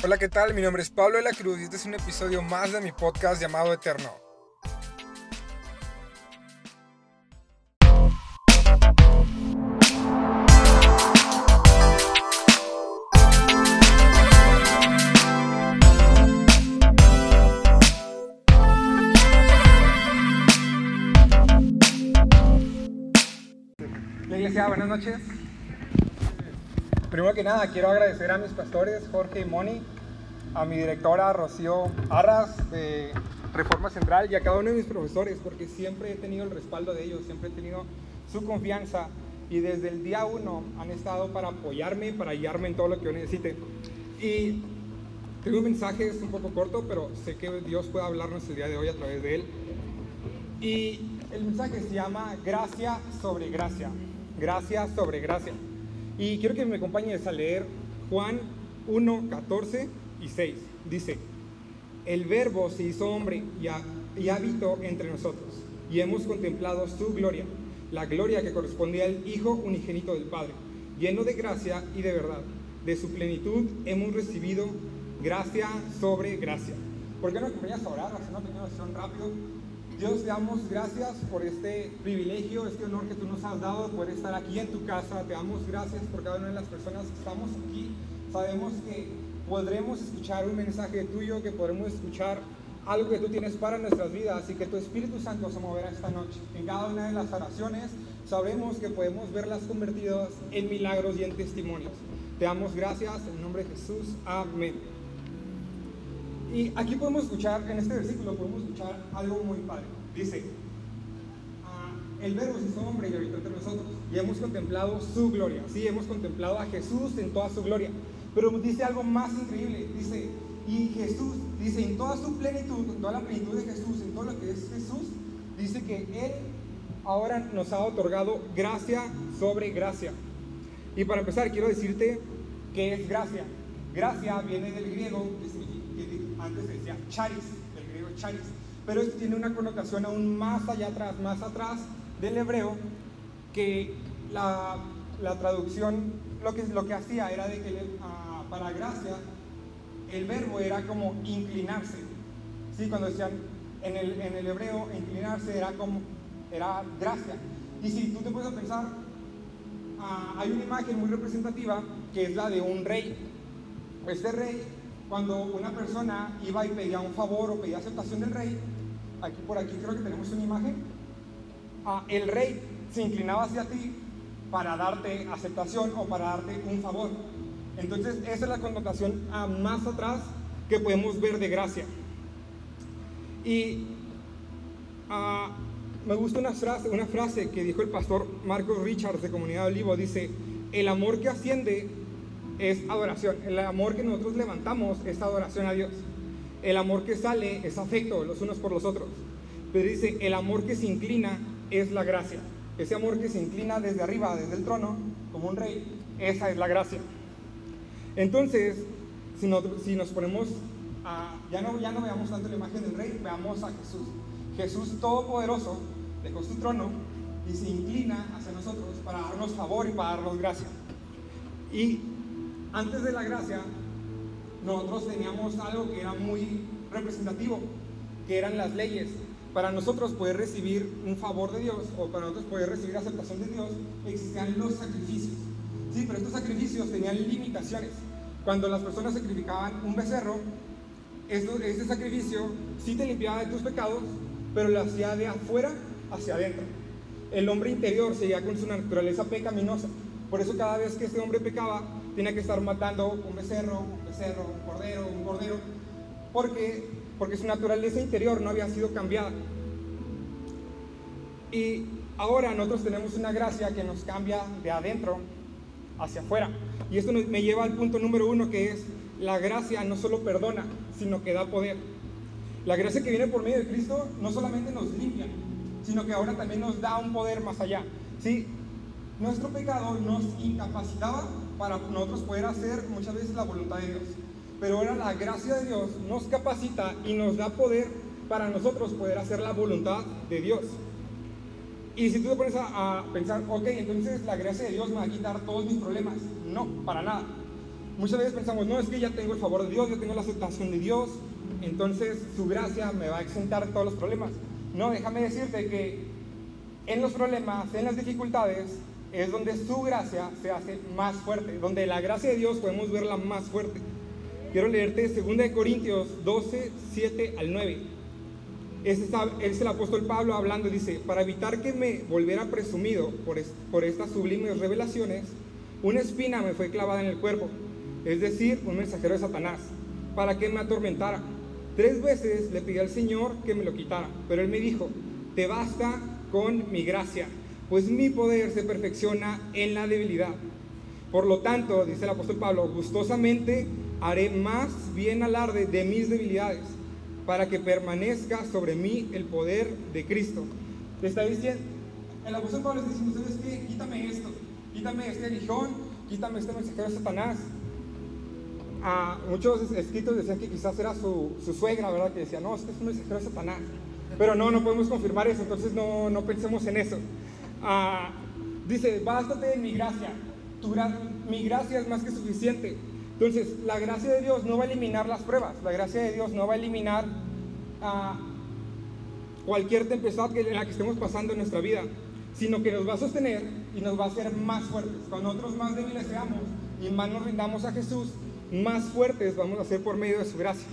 Hola, ¿qué tal? Mi nombre es Pablo de la Cruz y este es un episodio más de mi podcast llamado Eterno. La iglesia, buenas noches. Primero que nada, quiero agradecer a mis pastores, Jorge y Moni, a mi directora, Rocío Arras, de Reforma Central, y a cada uno de mis profesores, porque siempre he tenido el respaldo de ellos, siempre he tenido su confianza, y desde el día uno han estado para apoyarme, para guiarme en todo lo que yo necesite. Y tengo un mensaje, es un poco corto, pero sé que Dios puede hablarnos el día de hoy a través de él. Y el mensaje se llama Gracia sobre Gracia. Gracia sobre Gracia. Y quiero que me acompañes a leer Juan 1, 14 y 6. Dice, el verbo se hizo hombre y, ha- habitó entre nosotros, y hemos contemplado su gloria, la gloria que correspondía al Hijo unigénito del Padre, lleno de gracia y de verdad. De su plenitud hemos recibido gracia sobre gracia. ¿Por qué no acompañas a orar? Hacer una pequeña oración rápido. Dios, te damos gracias por este privilegio, este honor que tú nos has dado de poder estar aquí en tu casa. Te damos gracias por cada una de las personas que estamos aquí. Sabemos que podremos escuchar un mensaje tuyo, que podremos escuchar algo que tú tienes para nuestras vidas y que tu Espíritu Santo se moverá esta noche. En cada una de las oraciones sabremos que podemos verlas convertidas en milagros y en testimonios. Te damos gracias en nombre de Jesús. Amén. Y aquí podemos escuchar, en este versículo podemos escuchar algo muy padre. Dice, ah, el verbo se hizo hombre y habitó entre nosotros y hemos contemplado su gloria. Sí, hemos contemplado a Jesús en toda su gloria. Pero dice algo más increíble. Dice, y Jesús, dice, en toda su plenitud, en toda la plenitud de Jesús, en todo lo que es Jesús, dice que Él ahora nos ha otorgado gracia sobre gracia. Y para empezar, quiero decirte que es gracia. Gracia viene del griego, que significa- antes se decía charis, del griego charis, pero esto tiene una connotación aún más allá atrás, más atrás del hebreo, que la, la traducción lo que, lo que hacía era de que ah, para gracia el verbo era como inclinarse. ¿Sí? Cuando decían en el, en el hebreo inclinarse era como, era gracia. Y si tú te puedes pensar, ah, hay una imagen muy representativa que es la de un rey. Este rey, cuando una persona iba y pedía un favor o pedía aceptación del rey, aquí por aquí creo que tenemos una imagen, ah, el rey se inclinaba hacia ti para darte aceptación o para darte un favor. Entonces, esa es la connotación ah, más atrás que podemos ver de gracia. Y ah, me gusta una frase, una frase que dijo el pastor Marcos Richards de Comunidad Olivo. Dice, el amor que asciende es adoración. El amor que nosotros levantamos es adoración a Dios. El amor que sale es afecto los unos por los otros. Pero dice, el amor que se inclina es la gracia. Ese amor que se inclina desde arriba, desde el trono, como un rey, esa es la gracia. Entonces, si, nosotros- si nos ponemos a, ya no, ya no veamos tanto la imagen del rey, veamos a Jesús. Jesús Todopoderoso dejó su trono y se inclina hacia nosotros para darnos favor y para darnos gracia. Y antes de la gracia, nosotros teníamos algo que era muy representativo, que eran las leyes. Para nosotros poder recibir un favor de Dios o para nosotros poder recibir aceptación de Dios, existían los sacrificios. Sí, pero estos sacrificios tenían limitaciones. Cuando las personas sacrificaban un becerro, esto, este sacrificio sí te limpiaba de tus pecados, pero lo hacía de afuera hacia adentro. El hombre interior seguía con su naturaleza pecaminosa. Por eso cada vez que este hombre pecaba, tenía que estar matando un becerro, un becerro, un cordero, un cordero, porque, porque su naturaleza interior no había sido cambiada. Y ahora nosotros tenemos una gracia que nos cambia de adentro hacia afuera. Y esto me lleva al punto número uno, que es la gracia no solo perdona, sino que da poder. La gracia que viene por medio de Cristo no solamente nos limpia, sino que ahora también nos da un poder más allá. ¿sí? Nuestro pecado nos incapacitaba para nosotros poder hacer muchas veces la voluntad de Dios. Pero ahora la gracia de Dios nos capacita y nos da poder para nosotros poder hacer la voluntad de Dios. Y si tú te pones a, a pensar, ok, entonces la gracia de Dios me va a quitar todos mis problemas. No, para nada. muchas veces pensamos, no, es que ya tengo el favor de Dios, ya tengo la aceptación de Dios, entonces su gracia me va a exentar todos los problemas. No, déjame decirte que en los problemas, en las dificultades, es donde su gracia se hace más fuerte, donde la gracia de Dios podemos verla más fuerte. Quiero leerte 2 Corintios 12, 7 al 9. Este es el apóstol Pablo hablando, dice, para evitar que me volviera presumido por, por estas sublimes revelaciones, una espina me fue clavada en el cuerpo, es decir, un mensajero de Satanás, para que me atormentara. Tres veces le pedí al Señor que me lo quitara, pero él me dijo, te basta con mi gracia, pues mi poder se perfecciona en la debilidad. Por lo tanto, dice el apóstol Pablo, gustosamente haré más bien alarde de mis debilidades, para que permanezca sobre mí el poder de Cristo. está diciendo, el apóstol Pablo está diciendo, ¿sabes qué? Quítame esto, quítame este aguijón, quítame este mensajero de Satanás. A muchos escritos decían que quizás era su, suegra, ¿verdad? Que decía, no, este es un mensajero de Satanás. Pero no, no podemos confirmar eso, entonces no, no pensemos en eso. Ah, dice, bástate de mi gracia, mi gracia es más que suficiente. Entonces, la gracia de Dios no va a eliminar las pruebas, la gracia de Dios no va a eliminar ah, cualquier tempestad en la que estemos pasando en nuestra vida, sino que nos va a sostener y nos va a hacer más fuertes. Cuando nosotros más débiles seamos y más nos rindamos a Jesús, más fuertes vamos a ser por medio de su gracia.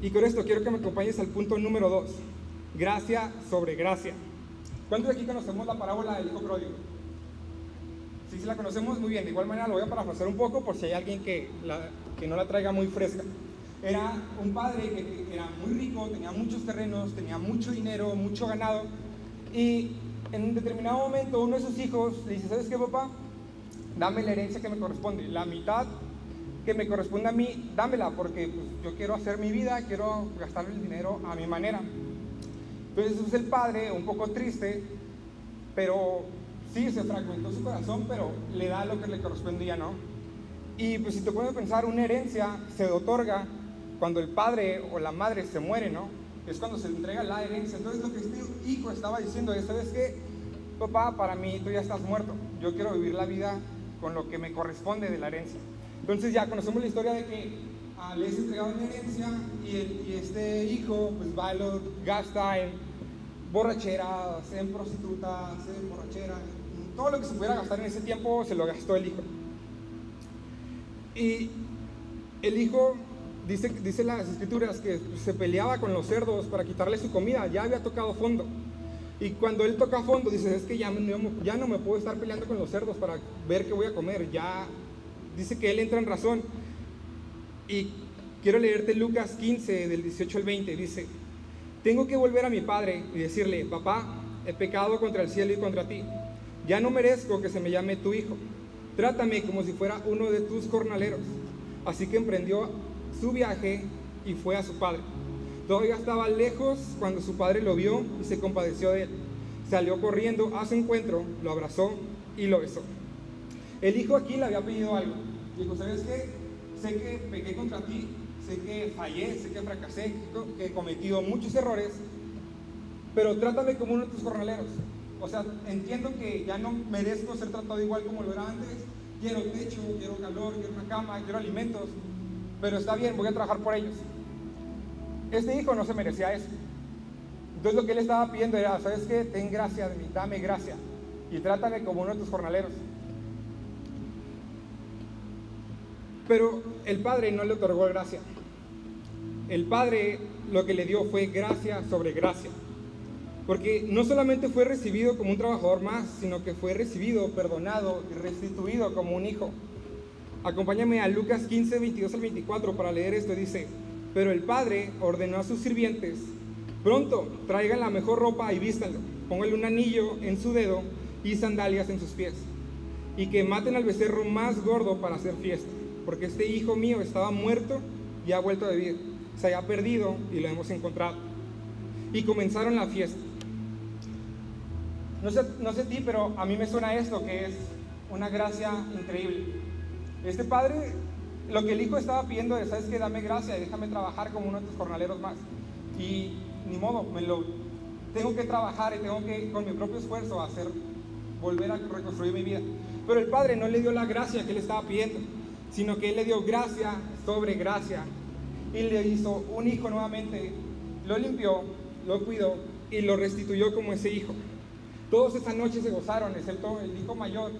Y con esto quiero que me acompañes al punto número dos, gracia sobre gracia. ¿Cuántos de aquí conocemos la parábola del hijo pródigo? Si sí, la conocemos muy bien, de igual manera lo voy a parafrasear un poco por si hay alguien que, que no la traiga muy fresca. Era un padre que era muy rico, tenía muchos terrenos, tenía mucho dinero, mucho ganado, y en un determinado momento uno de sus hijos le dice, ¿sabes qué papá? Dame la herencia que me corresponde, la mitad que me corresponde a mí, dámela, porque pues, yo quiero hacer mi vida, quiero gastar el dinero a mi manera. Entonces es el padre, un poco triste, pero sí, se fragmentó su corazón, pero le da lo que le correspondía, ¿no? Y pues si te puedes pensar, una herencia se otorga cuando el padre o la madre se muere, ¿no? Es cuando se le entrega la herencia. Entonces lo que este hijo estaba diciendo es, ¿sabes qué? Papá, para mí tú ya estás muerto. Yo quiero vivir la vida con lo que me corresponde de la herencia. Entonces ya conocemos la historia de que le es entregado una herencia y, este hijo pues va y lo gasta en borracheras, en prostitutas, en borracheras, todo lo que se pudiera gastar en ese tiempo se lo gastó el hijo. Y el hijo, dice, dice las escrituras, que se peleaba con los cerdos para quitarle su comida, ya había tocado fondo. Y cuando él toca fondo, dice, es que ya, ya no me puedo estar peleando con los cerdos para ver qué voy a comer, ya dice que él entra en razón. Y quiero leerte Lucas 15, del 18 al 20. Dice, tengo que volver a mi padre y decirle, papá, he pecado contra el cielo y contra ti. Ya no merezco que se me llame tu hijo. Trátame como si fuera uno de tus jornaleros. Así que emprendió su viaje y fue a su padre. Todavía estaba lejos cuando su padre lo vio y se compadeció de él. Salió corriendo a su encuentro, lo abrazó y lo besó. El hijo aquí le había pedido algo. Dijo, ¿sabes qué? Sé que pequé contra ti, sé que fallé, sé que fracasé, que he cometido muchos errores, pero trátame como uno de tus jornaleros. O sea, entiendo que ya no merezco ser tratado igual como lo era antes. Quiero techo, quiero calor, quiero una cama, quiero alimentos, pero está bien, voy a trabajar por ellos. Este hijo no se merecía eso. Entonces lo que él estaba pidiendo era, ¿sabes qué? Ten gracia de mí, dame gracia y trátame como uno de tus jornaleros. Pero el Padre no le otorgó gracia. El Padre lo que le dio fue gracia sobre gracia. Porque no solamente fue recibido como un trabajador más, sino que fue recibido, perdonado y restituido como un hijo. Acompáñame a Lucas 15, 22 al 24 para leer esto. Dice, pero el padre ordenó a sus sirvientes, pronto traigan la mejor ropa y vístanlo, pónganle un anillo en su dedo y sandalias en sus pies, y que maten al becerro más gordo para hacer fiesta porque este hijo mío estaba muerto y ha vuelto a vivir. Se había perdido y lo hemos encontrado. Y comenzaron la fiesta. No sé, no sé ti, pero a mí me suena esto, que es una gracia increíble. Este padre, lo que el hijo estaba pidiendo es, ¿sabes qué? Dame gracia y déjame trabajar como uno de tus jornaleros más. Y ni modo, me lo tengo que trabajar y tengo que, con mi propio esfuerzo, hacer, volver a reconstruir mi vida. Pero el padre no le dio la gracia que él estaba pidiendo sino que Él le dio gracia sobre gracia y le hizo un hijo nuevamente, lo limpió, lo cuidó y lo restituyó como ese hijo. Todos esa noche se gozaron, excepto el hijo mayor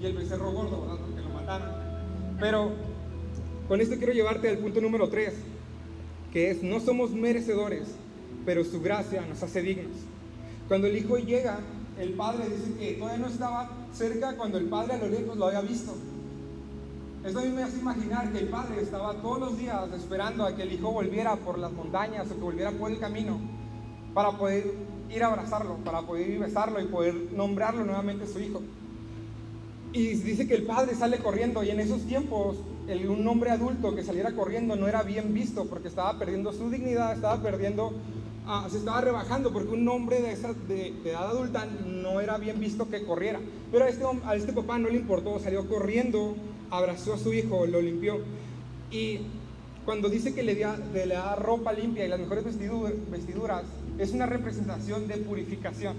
y el becerro gordo, ¿verdad? Porque lo mataron. Pero con esto quiero llevarte al punto número 3, que es, no somos merecedores, pero su gracia nos hace dignos. Cuando el hijo llega, el padre dice que todavía no estaba cerca cuando el padre a lo lejos lo había visto. Eso a mí me hace imaginar que el padre estaba todos los días esperando a que el hijo volviera por las montañas o que volviera por el camino para poder ir a abrazarlo, para poder ir a besarlo y poder nombrarlo nuevamente su hijo. Y dice que el padre sale corriendo y en esos tiempos un hombre adulto que saliera corriendo no era bien visto porque estaba perdiendo su dignidad, estaba perdiendo, ah, se estaba rebajando porque un hombre de, esa, de, edad adulta no era bien visto que corriera. Pero a este, a este papá no le importó, salió corriendo, abrazó a su hijo, lo limpió. Y cuando dice que le da, le ropa limpia y las mejores vestiduras, es una representación de purificación.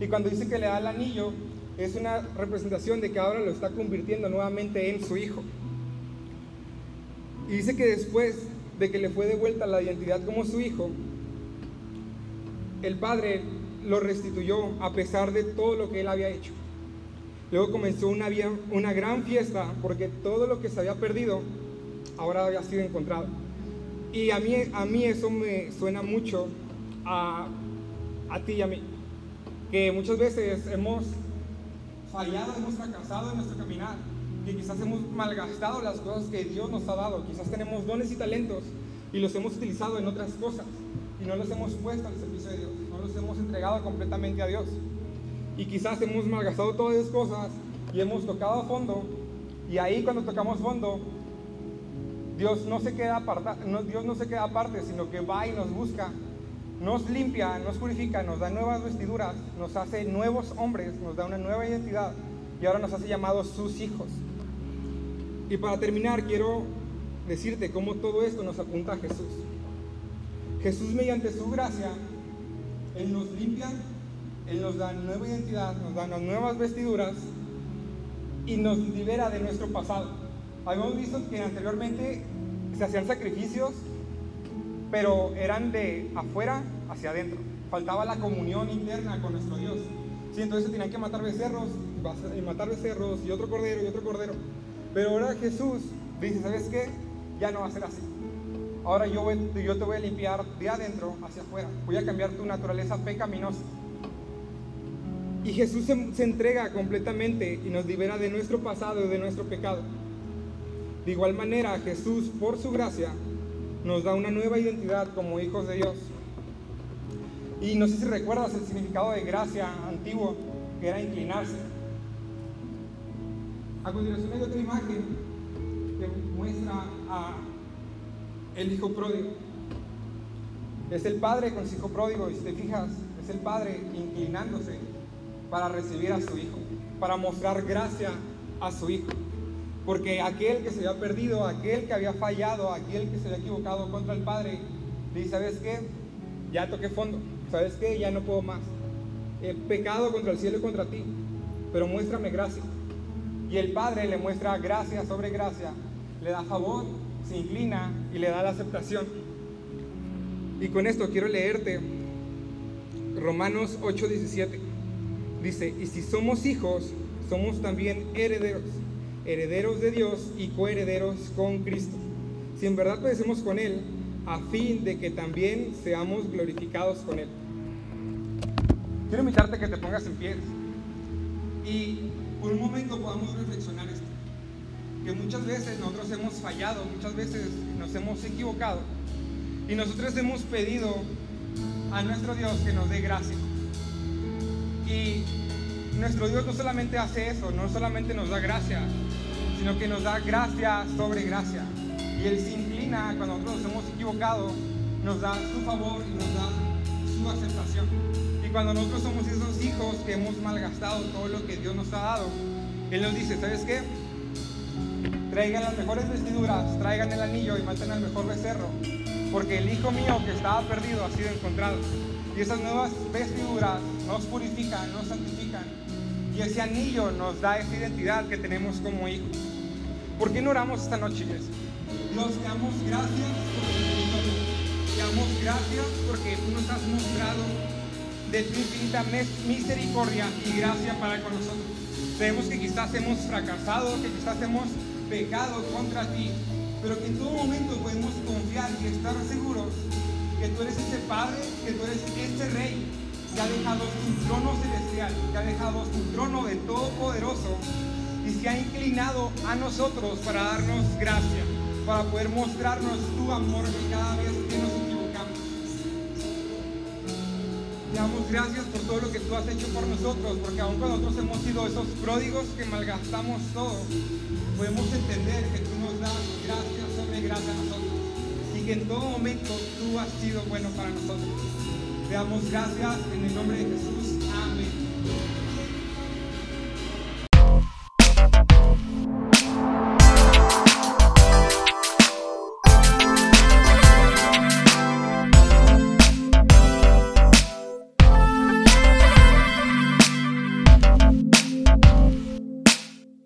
Y cuando dice que le da el anillo, es una representación de que ahora lo está convirtiendo nuevamente en su hijo. Y dice que después de que le fue devuelta la identidad como su hijo, el padre lo restituyó a pesar de todo lo que él había hecho. Luego comenzó una, una gran fiesta porque todo lo que se había perdido ahora había sido encontrado. Y a mí, a mí eso me suena mucho a, a ti y a mí, que muchas veces hemos fallado, hemos fracasado en nuestro caminar, que quizás hemos malgastado las cosas que Dios nos ha dado, quizás tenemos dones y talentos y los hemos utilizado en otras cosas y no los hemos puesto al servicio de Dios, no los hemos entregado completamente a Dios. Y quizás hemos malgastado todas esas cosas y hemos tocado a fondo y ahí cuando tocamos fondo Dios no se queda aparte, Dios no se queda aparte, sino que va y nos busca nos limpia, nos purifica, nos da nuevas vestiduras, nos hace nuevos hombres, nos da una nueva identidad y ahora nos hace llamados sus hijos. Y para terminar, quiero decirte cómo todo esto nos apunta a Jesús. Jesús mediante su gracia, Él nos limpia, Él nos da nueva identidad, nos da nuevas vestiduras y nos libera de nuestro pasado. Habíamos visto que anteriormente se hacían sacrificios pero eran de afuera hacia adentro. Faltaba la comunión interna con nuestro Dios. Sí, entonces tenían que matar becerros, y matar becerros, y otro cordero, y otro cordero. Pero ahora Jesús dice, ¿sabes qué? Ya no va a ser así. Ahora yo, yo te voy a limpiar de adentro hacia afuera. Voy a cambiar tu naturaleza pecaminosa. Y Jesús se, entrega completamente y nos libera de nuestro pasado y de nuestro pecado. De igual manera, Jesús, por su gracia, nos da una nueva identidad como hijos de Dios. Y no sé si recuerdas el significado de gracia antiguo, que era inclinarse. A continuación hay otra imagen que muestra a el hijo pródigo. Es el padre con su hijo pródigo, y si te fijas, es el padre inclinándose para recibir a su hijo, para mostrar gracia a su hijo. Porque aquel que se había perdido, aquel que había fallado, aquel que se había equivocado contra el Padre, dice, ¿sabes qué? Ya toqué fondo. ¿Sabes qué? Ya no puedo más. He pecado contra el cielo y contra ti. Pero muéstrame gracia. Y el Padre le muestra gracia sobre gracia. Le da favor, se inclina y le da la aceptación. Y con esto quiero leerte Romanos 8:17. Dice, y si somos hijos, somos también herederos herederos de Dios y coherederos con Cristo. Si en verdad padecemos con Él, a fin de que también seamos glorificados con Él. Quiero invitarte a que te pongas en pie y por un momento podamos reflexionar esto. Que muchas veces nosotros hemos fallado, muchas veces nos hemos equivocado y nosotros hemos pedido a nuestro Dios que nos dé gracia. Y nuestro Dios no solamente hace eso, no solamente nos da gracia, sino que nos da gracia sobre gracia. Y Él se inclina cuando nosotros nos hemos equivocado, nos da su favor y nos da su aceptación. Y cuando nosotros somos esos hijos que hemos malgastado todo lo que Dios nos ha dado, Él nos dice, ¿sabes qué? Traigan las mejores vestiduras, traigan el anillo y maten al mejor becerro, porque el hijo mío que estaba perdido ha sido encontrado. Y esas nuevas vestiduras nos purifican, nos santifican. Y ese anillo nos da esa identidad que tenemos como hijos. ¿Por qué no oramos esta noche, iglesia? Dios, damos gracias por tu Te damos gracias porque tú nos has mostrado de tu infinita misericordia y gracia para con nosotros. Sabemos que quizás hemos fracasado, que quizás hemos pecado contra ti, pero que en todo momento podemos confiar y estar seguros que tú eres ese Padre, que tú eres ese Rey que ha dejado su trono celestial, que ha dejado su trono de Todopoderoso y se ha inclinado a nosotros para darnos gracia, para poder mostrarnos tu amor cada vez que nos equivocamos. Te damos gracias por todo lo que tú has hecho por nosotros, porque aun cuando nosotros hemos sido esos pródigos que malgastamos todo, podemos entender que tú nos das gracia sobre gracia a nosotros y que en todo momento tú has sido bueno para nosotros. Te damos gracias en el nombre de Jesús. Amén.